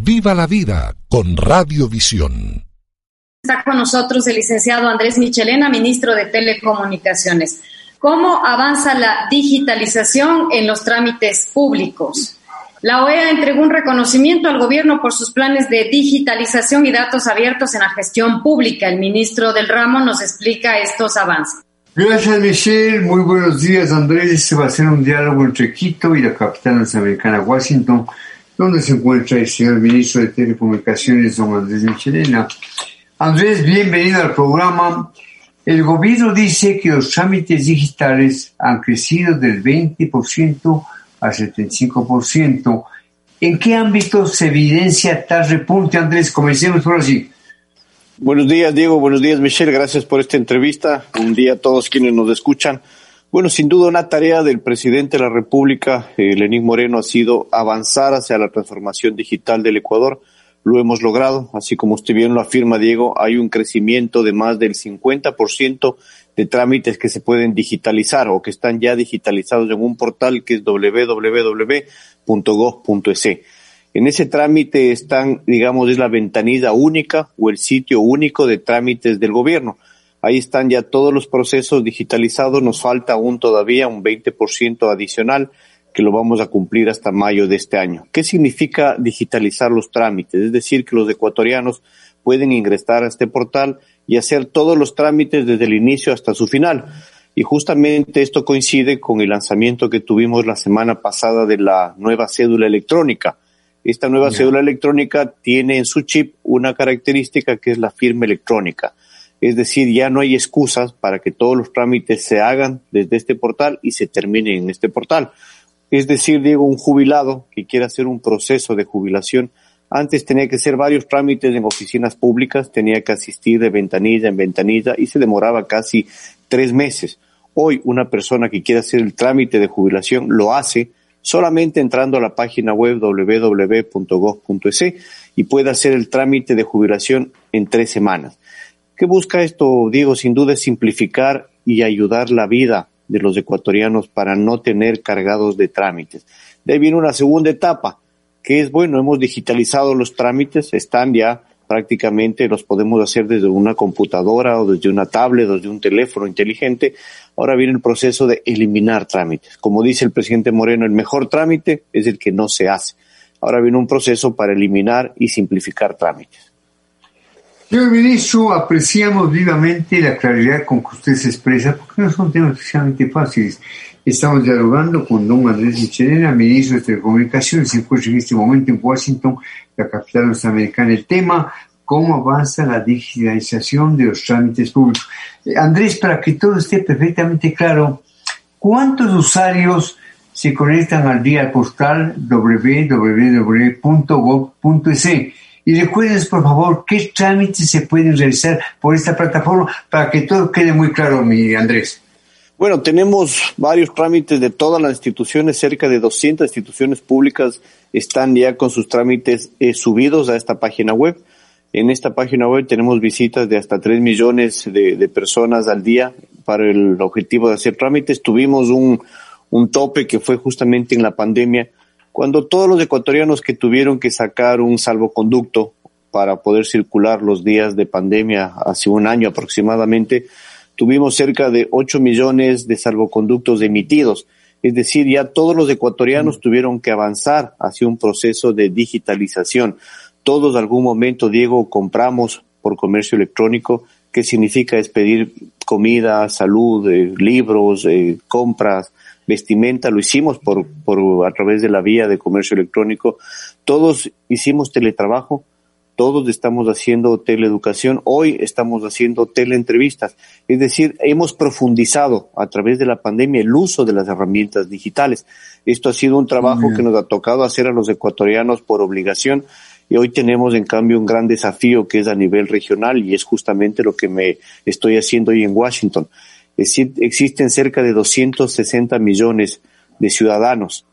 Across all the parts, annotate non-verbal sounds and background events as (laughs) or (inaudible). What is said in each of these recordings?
Viva la vida con Radiovisión. Está con nosotros el licenciado Andrés Michelena, ministro de Telecomunicaciones. ¿Cómo avanza la digitalización en los trámites públicos? La OEA entregó un reconocimiento al gobierno por sus planes de digitalización y datos abiertos en la gestión pública. El ministro del ramo nos explica estos avances. Gracias, Michelle. Muy buenos días, Andrés. Este va a ser un diálogo entre Quito y la capital norteamericana, Washington, donde se encuentra el señor ministro de Telecomunicaciones, don Andrés Michelena. Andrés, bienvenido al programa. El gobierno dice que los trámites digitales han crecido del 20% al 75%. ¿En qué ámbito se evidencia tal repunte, Andrés? Comencemos por así. Buenos días, Diego. Buenos días, Michelle. Gracias por esta entrevista. Un día a todos quienes nos escuchan. Bueno, sin duda una tarea del presidente de la República, eh, Lenín Moreno, ha sido avanzar hacia la transformación digital del Ecuador. Lo hemos logrado, así como usted bien lo afirma, Diego, hay un crecimiento de más del 50% de trámites que se pueden digitalizar o que están ya digitalizados en un portal que es www.gov.es. En ese trámite están, digamos, es la ventanilla única o el sitio único de trámites del gobierno. Ahí están ya todos los procesos digitalizados. Nos falta aún todavía un 20% adicional que lo vamos a cumplir hasta mayo de este año. ¿Qué significa digitalizar los trámites? Es decir, que los ecuatorianos pueden ingresar a este portal y hacer todos los trámites desde el inicio hasta su final. Y justamente esto coincide con el lanzamiento que tuvimos la semana pasada de la nueva cédula electrónica esta nueva cédula electrónica tiene en su chip una característica que es la firma electrónica. Es decir, ya no hay excusas para que todos los trámites se hagan desde este portal y se terminen en este portal. Es decir, digo, un jubilado que quiera hacer un proceso de jubilación, antes tenía que hacer varios trámites en oficinas públicas, tenía que asistir de ventanilla en ventanilla y se demoraba casi tres meses. Hoy una persona que quiera hacer el trámite de jubilación lo hace solamente entrando a la página web www.gov.es y puede hacer el trámite de jubilación en tres semanas. ¿Qué busca esto, Diego? Sin duda es simplificar y ayudar la vida de los ecuatorianos para no tener cargados de trámites. De ahí viene una segunda etapa, que es, bueno, hemos digitalizado los trámites, están ya prácticamente los podemos hacer desde una computadora o desde una tablet o desde un teléfono inteligente. Ahora viene el proceso de eliminar trámites. Como dice el presidente Moreno, el mejor trámite es el que no se hace. Ahora viene un proceso para eliminar y simplificar trámites. Señor ministro, apreciamos vivamente la claridad con que usted se expresa, porque no son temas especialmente fáciles. Estamos dialogando con don Andrés Michelena, ministro de Telecomunicaciones, se encuentra en este momento en Washington, la capital norteamericana. El tema, cómo avanza la digitalización de los trámites públicos. Eh, Andrés, para que todo esté perfectamente claro, ¿cuántos usuarios se conectan al día al portal www.gov.es? Y recuerden, por favor, qué trámites se pueden realizar por esta plataforma para que todo quede muy claro, mi Andrés. Bueno, tenemos varios trámites de todas las instituciones, cerca de 200 instituciones públicas están ya con sus trámites eh, subidos a esta página web. En esta página web tenemos visitas de hasta 3 millones de, personas al día para el objetivo de hacer trámites. Tuvimos un, un tope que fue justamente en la pandemia, cuando todos los ecuatorianos que tuvieron que sacar un salvoconducto para poder circular los días de pandemia hace un año aproximadamente, tuvimos cerca de 8 millones de salvoconductos emitidos. Es decir, ya todos los ecuatorianos tuvieron que avanzar hacia un proceso de digitalización. Todos en algún momento, Diego, compramos por comercio electrónico, ¿Qué significa es pedir comida, salud, eh, libros, eh, compras, vestimenta, lo hicimos por, por a través de la vía de comercio electrónico. Todos hicimos teletrabajo, todos estamos haciendo teleeducación, hoy estamos haciendo teleentrevistas. Es decir, hemos profundizado a través de la pandemia el uso de las herramientas digitales. Esto ha sido un trabajo que nos ha tocado hacer a los ecuatorianos por obligación y hoy tenemos en cambio un gran desafío que es a nivel regional y es justamente lo que me estoy haciendo hoy en Washington. Existen cerca de 260 millones de ciudadanos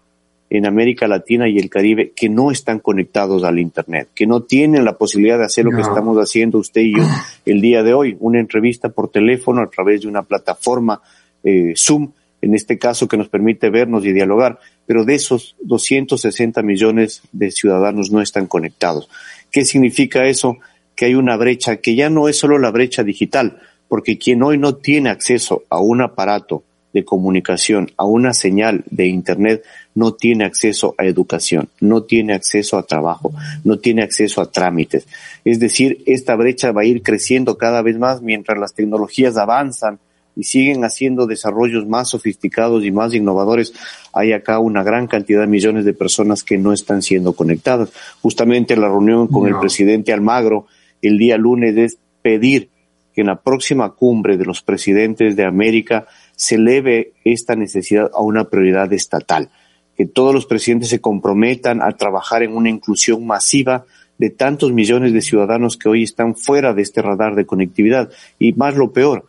en América Latina y el Caribe que no están conectados al Internet, que no tienen la posibilidad de hacer lo que estamos haciendo usted y yo (clears throat) el día de hoy, una entrevista por teléfono a través de una plataforma eh, Zoom, en este caso que nos permite vernos y dialogar. pero de esos 260 millones de ciudadanos no están conectados. ¿Qué significa eso? Que hay una brecha que ya no es solo la brecha digital, porque quien hoy no tiene acceso a un aparato de comunicación, a una señal de Internet, no tiene acceso a educación, no tiene acceso a trabajo, no tiene acceso a trámites. Es decir, esta brecha va a ir creciendo cada vez más mientras las tecnologías avanzan y siguen haciendo desarrollos más sofisticados y más innovadores. Hay acá una gran cantidad de millones de personas que no están siendo conectadas. Justamente la reunión con el presidente Almagro el día lunes es pedir que en la próxima cumbre de los presidentes de América se eleve esta necesidad a una prioridad estatal, que todos los presidentes se comprometan a trabajar en una inclusión masiva de tantos millones de ciudadanos que hoy están fuera de este radar de conectividad. Y más lo peor,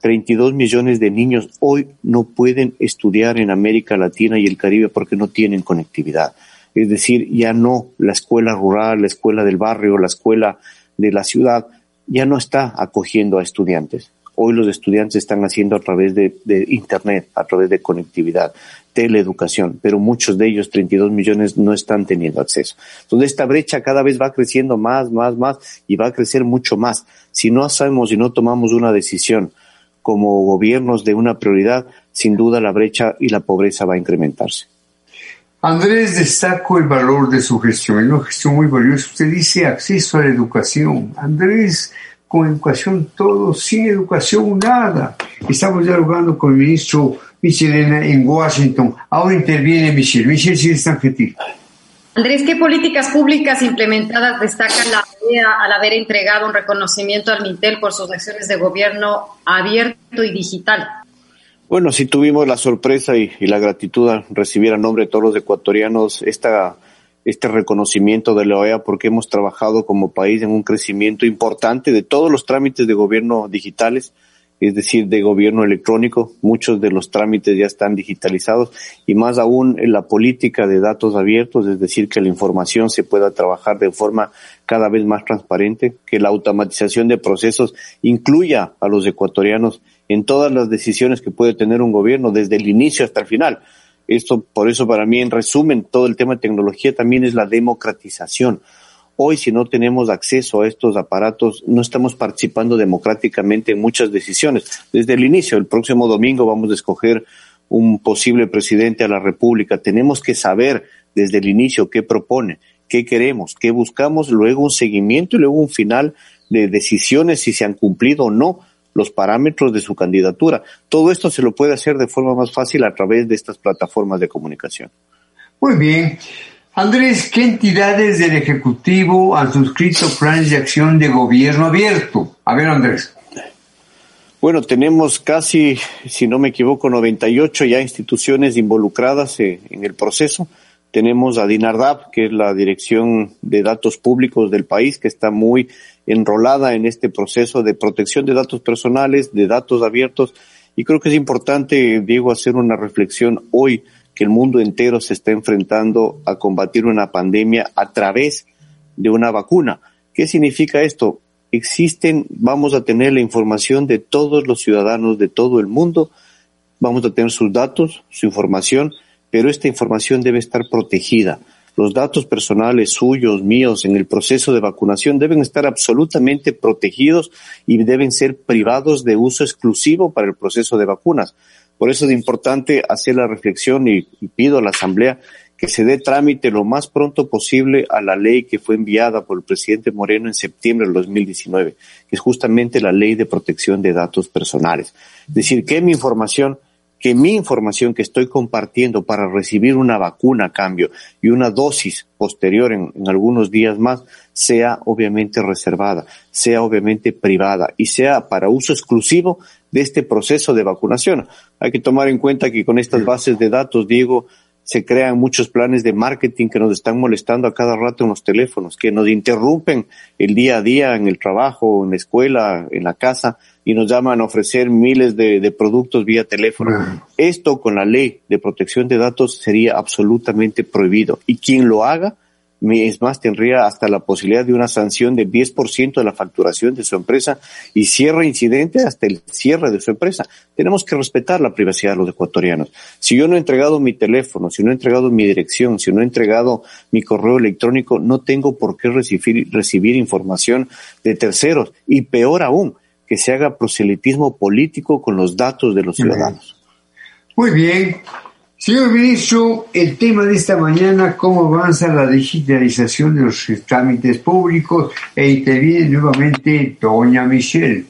32 millones de niños hoy no pueden estudiar en América Latina y el Caribe porque no tienen conectividad. Es decir, ya no la escuela rural, la escuela del barrio, la escuela de la ciudad, ya no está acogiendo a estudiantes. Hoy los estudiantes están haciendo a través de, Internet, a través de conectividad, teleeducación, pero muchos de ellos, 32 millones, no están teniendo acceso. Entonces esta brecha cada vez va creciendo más, más, más y va a crecer mucho más. Si no hacemos y no tomamos una decisión como gobiernos de una prioridad, sin duda la brecha y la pobreza va a incrementarse. Andrés, destaco el valor de su gestión, es una gestión muy valiosa. Usted dice acceso a la educación. Andrés, con educación todo, sin educación nada. Estamos dialogando con el ministro Michelena en Washington. Ahora interviene Michel. Michel, si es tan gentil. Andrés, ¿qué políticas públicas implementadas destaca la OEA al haber entregado un reconocimiento al MINTEL por sus acciones de gobierno abierto y digital? Bueno, sí tuvimos la sorpresa y, la gratitud a recibir a nombre de todos los ecuatorianos esta, este reconocimiento de la OEA porque hemos trabajado como país en un crecimiento importante de todos los trámites de gobierno digitales, es decir, de gobierno electrónico. Muchos de los trámites ya están digitalizados y más aún en la política de datos abiertos, es decir, que la información se pueda trabajar de forma cada vez más transparente, que la automatización de procesos incluya a los ecuatorianos en todas las decisiones que puede tener un gobierno, desde el inicio hasta el final. Esto, por eso para mí, en resumen, todo el tema de tecnología también es la democratización. Hoy, si no tenemos acceso a estos aparatos, no estamos participando democráticamente en muchas decisiones. Desde el inicio, el próximo domingo vamos a escoger un posible presidente a la República. Tenemos que saber desde el inicio qué propone, qué queremos, qué buscamos, luego un seguimiento y luego un final de decisiones si se han cumplido o no los parámetros de su candidatura. Todo esto se lo puede hacer de forma más fácil a través de estas plataformas de comunicación. Muy bien. Andrés, ¿qué entidades del Ejecutivo han suscrito planes de acción de gobierno abierto? A ver, Andrés. Bueno, tenemos casi, si no me equivoco, 98 ya instituciones involucradas eh, en el proceso. Tenemos a DINARDAP, que es la Dirección de Datos Públicos del país, que está muy enrolada en este proceso de protección de datos personales, de datos abiertos. Y creo que es importante, Diego, hacer una reflexión hoy que el mundo entero se está enfrentando a combatir una pandemia a través de una vacuna. ¿Qué significa esto? Existen, vamos a tener la información de todos los ciudadanos de todo el mundo, vamos a tener sus datos, su información, pero esta información debe estar protegida los datos personales suyos, míos, en el proceso de vacunación deben estar absolutamente protegidos y deben ser privados de uso exclusivo para el proceso de vacunas. Por eso es importante hacer la reflexión y, pido a la Asamblea que se dé trámite lo más pronto posible a la ley que fue enviada por el presidente Moreno en septiembre del 2019, que es justamente la ley de protección de datos personales. Es decir, que mi información que mi información que estoy compartiendo para recibir una vacuna a cambio y una dosis posterior en, algunos días más sea obviamente reservada, sea obviamente privada y sea para uso exclusivo de este proceso de vacunación. Hay que tomar en cuenta que con estas bases de datos, Diego, se crean muchos planes de marketing que nos están molestando a cada rato en los teléfonos, que nos interrumpen el día a día en el trabajo, en la escuela, en la casa y nos llaman a ofrecer miles de, productos vía teléfono. Esto con la ley de protección de datos sería absolutamente prohibido y quien lo haga es más, tendría hasta la posibilidad de una sanción del 10% de la facturación de su empresa y cierre incidente hasta el cierre de su empresa. Tenemos que respetar la privacidad de los ecuatorianos. Si yo no he entregado mi teléfono, si no he entregado mi dirección, si no he entregado mi correo electrónico, no tengo por qué recibir, recibir información de terceros. Y peor aún, que se haga proselitismo político con los datos de los ciudadanos. Muy bien. Señor ministro, el tema de esta mañana, cómo avanza la digitalización de los trámites públicos e interviene nuevamente doña Michelle.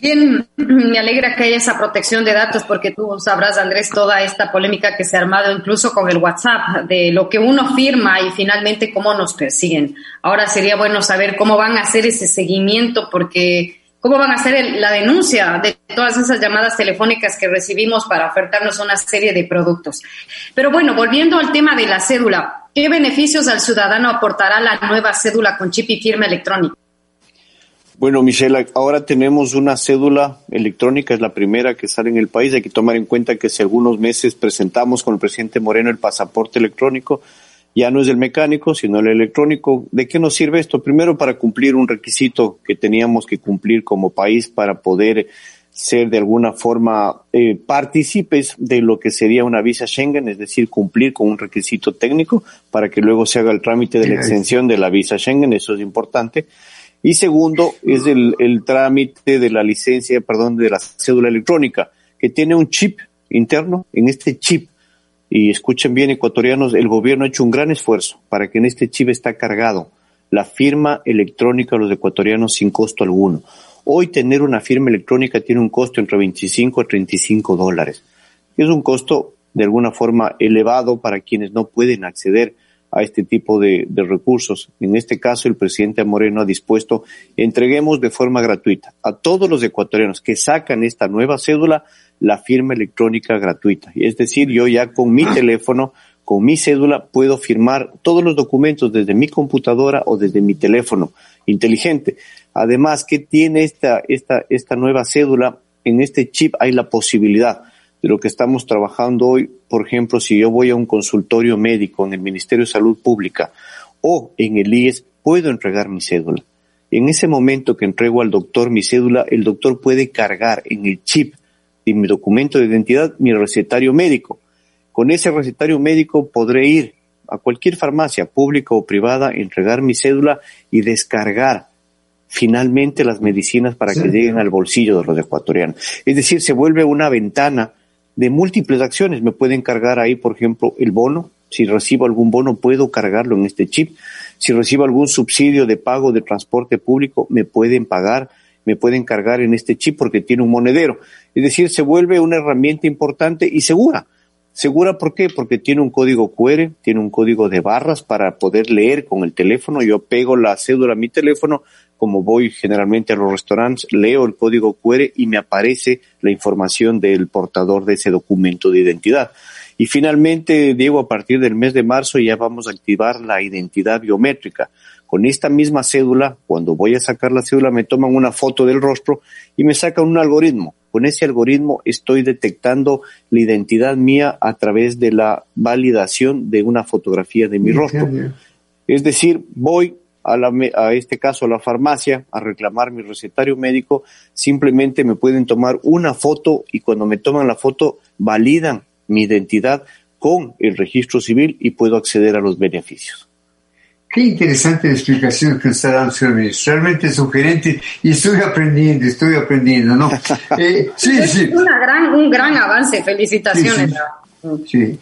Bien, me alegra que haya esa protección de datos porque tú sabrás, Andrés, toda esta polémica que se ha armado incluso con el WhatsApp, de lo que uno firma y finalmente cómo nos persiguen. Ahora sería bueno saber cómo van a hacer ese seguimiento porque ¿Cómo van a hacer la denuncia de todas esas llamadas telefónicas que recibimos para ofertarnos una serie de productos? Pero bueno, volviendo al tema de la cédula, ¿qué beneficios al ciudadano aportará la nueva cédula con chip y firma electrónica? Bueno, Michelle, ahora tenemos una cédula electrónica, es la primera que sale en el país. Hay que tomar en cuenta que hace algunos meses presentamos con el presidente Moreno el pasaporte electrónico ya no es el mecánico, sino el electrónico. ¿De qué nos sirve esto? Primero para cumplir un requisito que teníamos que cumplir como país para poder ser de alguna forma eh, partícipes de lo que sería una visa Schengen, es decir, cumplir con un requisito técnico para que luego se haga el trámite de la extensión de la visa Schengen, eso es importante. Y segundo, es el, el trámite de la licencia, perdón, de la cédula electrónica, que tiene un chip interno. En este chip y escuchen bien, ecuatorianos, el gobierno ha hecho un gran esfuerzo para que en este chip está cargado la firma electrónica de los ecuatorianos sin costo alguno. Hoy tener una firma electrónica tiene un costo entre 25 a 35 dólares. Es un costo de alguna forma elevado para quienes no pueden acceder a este tipo de, de, recursos. En este caso, el presidente Moreno ha dispuesto entreguemos de forma gratuita a todos los ecuatorianos que sacan esta nueva cédula la firma electrónica gratuita. Es decir, yo ya con mi (clears throat) teléfono, con mi cédula, puedo firmar todos los documentos desde mi computadora o desde mi teléfono inteligente. Además, ¿qué tiene esta, esta, esta nueva cédula? En este chip hay la posibilidad de lo que estamos trabajando hoy. Por ejemplo, si yo voy a un consultorio médico en el Ministerio de Salud Pública o en el IES, puedo entregar mi cédula. En ese momento que entrego al doctor mi cédula, el doctor puede cargar en el chip y mi documento de identidad, mi recetario médico. Con ese recetario médico podré ir a cualquier farmacia pública o privada, entregar mi cédula y descargar finalmente las medicinas para que lleguen al bolsillo de los ecuatorianos. Es decir, se vuelve una ventana de múltiples acciones. Me pueden cargar ahí, por ejemplo, el bono. Si recibo algún bono, puedo cargarlo en este chip. Si recibo algún subsidio de pago de transporte público, me pueden pagar me pueden cargar en este chip porque tiene un monedero. Es decir, se vuelve una herramienta importante y segura. Segura, ¿por qué? Porque tiene un código QR, tiene un código de barras para poder leer con el teléfono. Yo pego la cédula a mi teléfono, como voy generalmente a los restaurantes, leo el código QR y me aparece la información del portador de ese documento de identidad. Y finalmente, Diego, a partir del mes de marzo ya vamos a activar la identidad biométrica. Con esta misma cédula, cuando voy a sacar la cédula, me toman una foto del rostro y me sacan un algoritmo. Con ese algoritmo estoy detectando la identidad mía a través de la validación de una fotografía de mi rostro. Es decir, voy a, la, a este caso a la farmacia a reclamar mi recetario médico, simplemente me pueden tomar una foto y cuando me toman la foto validan mi identidad con el registro civil y puedo acceder a los beneficios. Qué interesante la explicación que nos está dando, señor ministro. Realmente sugerente y estoy aprendiendo, estoy aprendiendo, ¿no? (laughs) Eh, sí, es sí. Una gran, un gran avance, felicitaciones. Sí,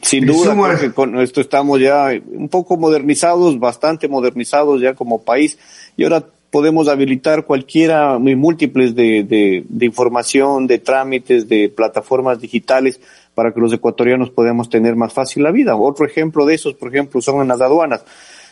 Sin duda, que con esto estamos ya un poco modernizados, bastante modernizados ya como país. Y ahora podemos habilitar cualquiera, muy múltiples de, de, de información, de trámites, de plataformas digitales para que los ecuatorianos podamos tener más fácil la vida. Otro ejemplo de esos, por ejemplo, son en las aduanas.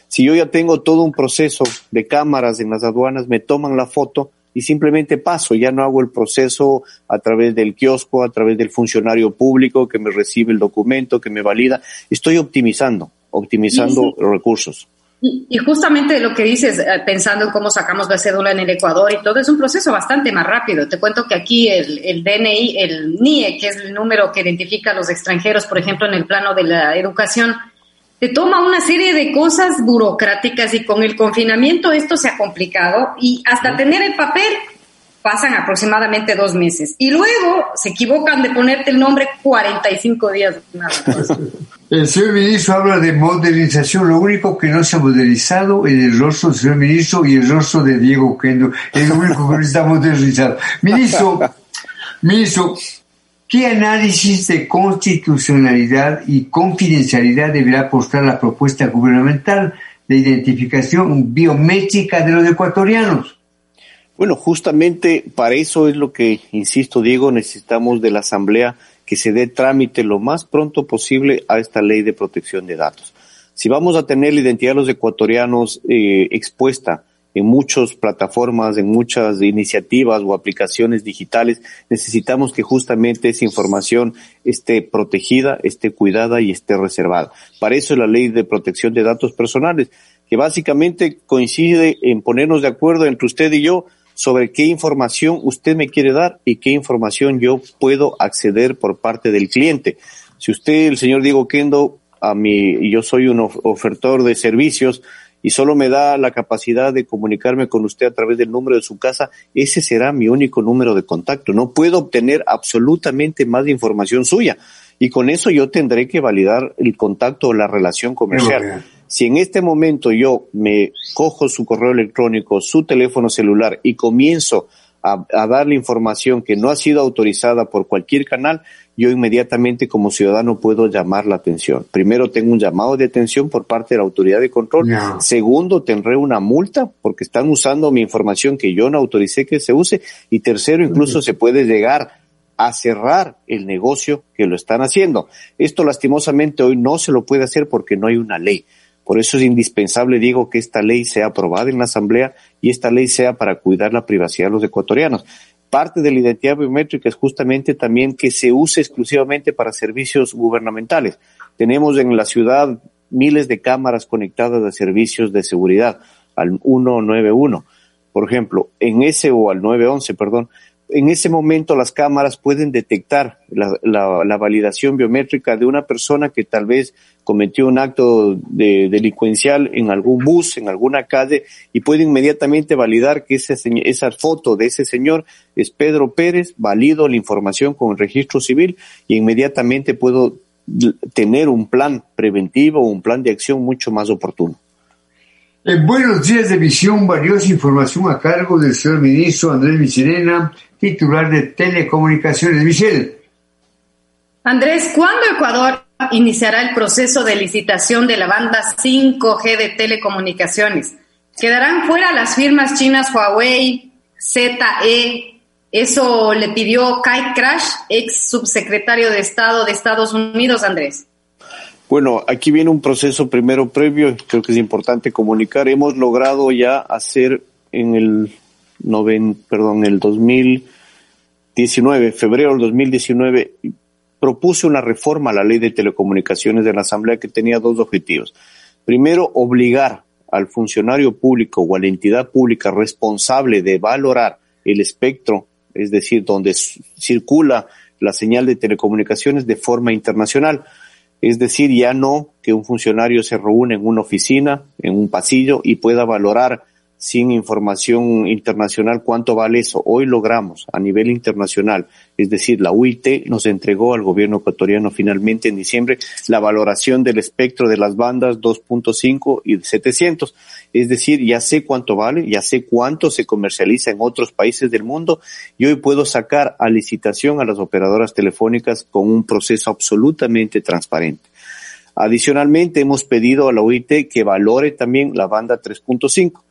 Si yo ya tengo todo un proceso de cámaras en las aduanas, me toman la foto y simplemente paso, ya no hago el proceso a través del kiosco, a través del funcionario público que me recibe el documento, que me valida. Estoy optimizando, optimizando los recursos. Y, justamente lo que dices, eh, pensando en cómo sacamos la cédula en el Ecuador y todo, es un proceso bastante más rápido. Te cuento que aquí el, el DNI, el NIE, que es el número que identifica a los extranjeros, por ejemplo, en el plano de la educación, te toma una serie de cosas burocráticas y con el confinamiento esto se ha complicado y hasta tener el papel pasan aproximadamente dos meses. Y luego se equivocan de ponerte el nombre 45 días. El señor ministro habla de modernización. Lo único que no se ha modernizado es el rostro del señor ministro y el rostro de Diego Kendo. Es lo único que no está modernizado. Ministro, (laughs) ministro, ¿qué análisis de constitucionalidad y confidencialidad deberá apostar la propuesta gubernamental de identificación biométrica de los ecuatorianos? Bueno, justamente para eso es lo que, insisto, Diego, necesitamos de la Asamblea que se dé trámite lo más pronto posible a esta ley de protección de datos. Si vamos a tener la identidad de los ecuatorianos eh, expuesta en muchas plataformas, en muchas iniciativas o aplicaciones digitales, necesitamos que justamente esa información esté protegida, esté cuidada y esté reservada. Para eso es la ley de protección de datos personales, que básicamente coincide en ponernos de acuerdo entre usted y yo sobre qué información usted me quiere dar y qué información yo puedo acceder por parte del cliente. Si usted, el señor Diego Kendo, a mí, yo soy un ofertor de servicios y solo me da la capacidad de comunicarme con usted a través del número de su casa, ese será mi único número de contacto. No puedo obtener absolutamente más información suya y con eso yo tendré que validar el contacto o la relación comercial. Si en este momento yo me cojo su correo electrónico, su teléfono celular y comienzo a, darle información que no ha sido autorizada por cualquier canal, yo inmediatamente como ciudadano puedo llamar la atención. Primero tengo un llamado de atención por parte de la autoridad de control. Segundo, tendré una multa porque están usando mi información que yo no autoricé que se use. Y tercero, incluso se puede llegar a cerrar el negocio que lo están haciendo. Esto lastimosamente hoy no se lo puede hacer porque no hay una ley. Por eso es indispensable, digo, que esta ley sea aprobada en la Asamblea y esta ley sea para cuidar la privacidad de los ecuatorianos. Parte de la identidad biométrica es justamente también que se use exclusivamente para servicios gubernamentales. Tenemos en la ciudad miles de cámaras conectadas a servicios de seguridad, al 191, por ejemplo, en ese o al 911, perdón, en ese momento las cámaras pueden detectar la, validación biométrica de una persona que tal vez cometió un acto de, delincuencial en algún bus, en alguna calle, y puede inmediatamente validar que ese, esa foto de ese señor es Pedro Pérez, valido la información con el registro civil y inmediatamente puedo tener un plan preventivo, un plan de acción mucho más oportuno. En buenos días de visión, valiosa información a cargo del señor ministro Andrés Michelena, titular de Telecomunicaciones. Michel. Andrés, ¿cuándo Ecuador iniciará el proceso de licitación de la banda 5G de telecomunicaciones? ¿Quedarán fuera las firmas chinas Huawei, ZE? Eso le pidió Kai Crash, ex subsecretario de Estado de Estados Unidos, Andrés. Bueno, aquí viene un proceso primero previo, creo que es importante comunicar. Hemos logrado ya hacer en el noven, perdón, el 2019, febrero del 2019, propuse una reforma a la ley de telecomunicaciones de la Asamblea que tenía dos objetivos. Primero, obligar al funcionario público o a la entidad pública responsable de valorar el espectro, es decir, donde circula la señal de telecomunicaciones de forma internacional es decir, ya no que un funcionario se reúne en una oficina, en un pasillo y pueda valorar sin información internacional cuánto vale eso. Hoy logramos a nivel internacional, es decir, la UIT nos entregó al gobierno ecuatoriano finalmente en diciembre la valoración del espectro de las bandas 2.5 y 700. Es decir, ya sé cuánto vale, ya sé cuánto se comercializa en otros países del mundo y hoy puedo sacar a licitación a las operadoras telefónicas con un proceso absolutamente transparente. Adicionalmente, hemos pedido a la UIT que valore también la banda 3.5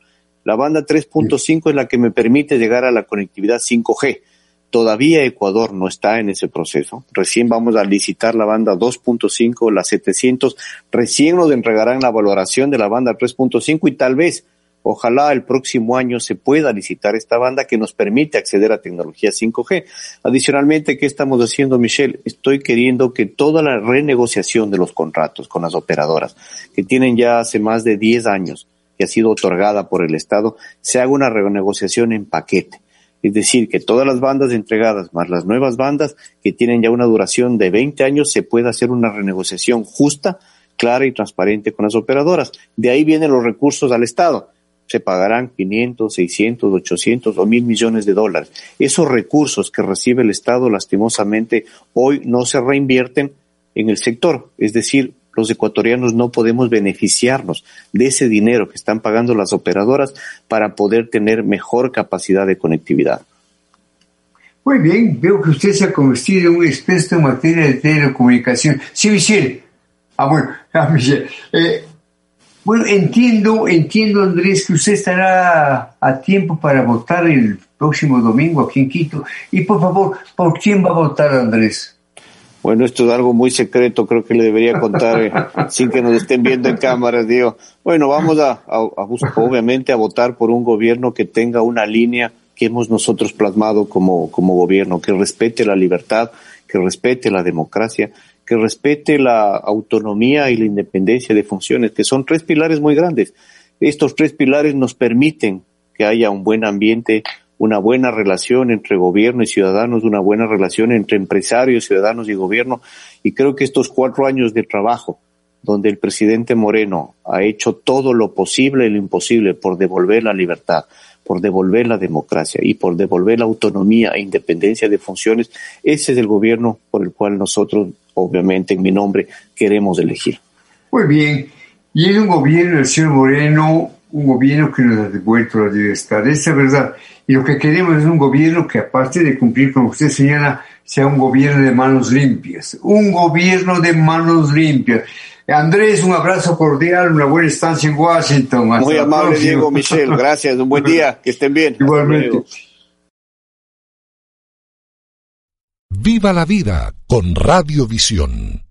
la banda 3.5 es la que me permite llegar a la conectividad 5G. Todavía Ecuador no está en ese proceso. Recién vamos a licitar la banda 2.5, la 700. Recién nos entregarán la valoración de la banda 3.5 y tal vez, ojalá el próximo año se pueda licitar esta banda que nos permite acceder a tecnología 5G. Adicionalmente, ¿qué estamos haciendo, Michelle? Estoy queriendo que toda la renegociación de los contratos con las operadoras, que tienen ya hace más de 10 años, que ha sido otorgada por el Estado, se haga una renegociación en paquete. Es decir, que todas las bandas entregadas más las nuevas bandas que tienen ya una duración de 20 años se pueda hacer una renegociación justa clara y transparente con las operadoras. De ahí vienen los recursos al Estado. Se pagarán 500, 600, 800 o mil millones de dólares. Esos recursos que recibe el Estado, lastimosamente, hoy no se reinvierten en el sector. Es decir, los ecuatorianos no podemos beneficiarnos de ese dinero que están pagando las operadoras para poder tener mejor capacidad de conectividad. Muy bien, veo que usted se ha convertido en un experto en materia de telecomunicación. Sí, Michelle. Ah, bueno, (laughs) ah, Michelle. Eh, bueno, entiendo, entiendo, Andrés, que usted estará a tiempo para votar el próximo domingo aquí en Quito. Y por favor, ¿por quién va a votar, Andrés? Bueno, esto es algo muy secreto, creo que le debería contar eh, (laughs) sin que nos estén viendo en cámara, digo. Bueno, vamos a, a, a buscar, obviamente, a votar por un gobierno que tenga una línea que hemos nosotros plasmado como, como gobierno, que respete la libertad, que respete la democracia, que respete la autonomía y la independencia de funciones, que son tres pilares muy grandes. Estos tres pilares nos permiten que haya un buen ambiente, una buena relación entre gobierno y ciudadanos, una buena relación entre empresarios, ciudadanos y gobierno. Y creo que estos cuatro años de trabajo, donde el presidente Moreno ha hecho todo lo posible y lo imposible por devolver la libertad, por devolver la democracia y por devolver la autonomía e independencia de funciones, ese es el gobierno por el cual nosotros, obviamente en mi nombre, queremos elegir. Muy bien. Y es un gobierno del señor Moreno, un gobierno que nos ha devuelto la libertad. Esa es verdad. Y lo que queremos es un gobierno que, aparte de cumplir, como usted señala, sea un gobierno de manos limpias. Un gobierno de manos limpias. Andrés, un abrazo cordial, una buena estancia en Washington. Hasta Muy amable, Diego Michel. Gracias. Un buen día. (laughs) Que estén bien. Igualmente. Viva la vida con Radiovisión.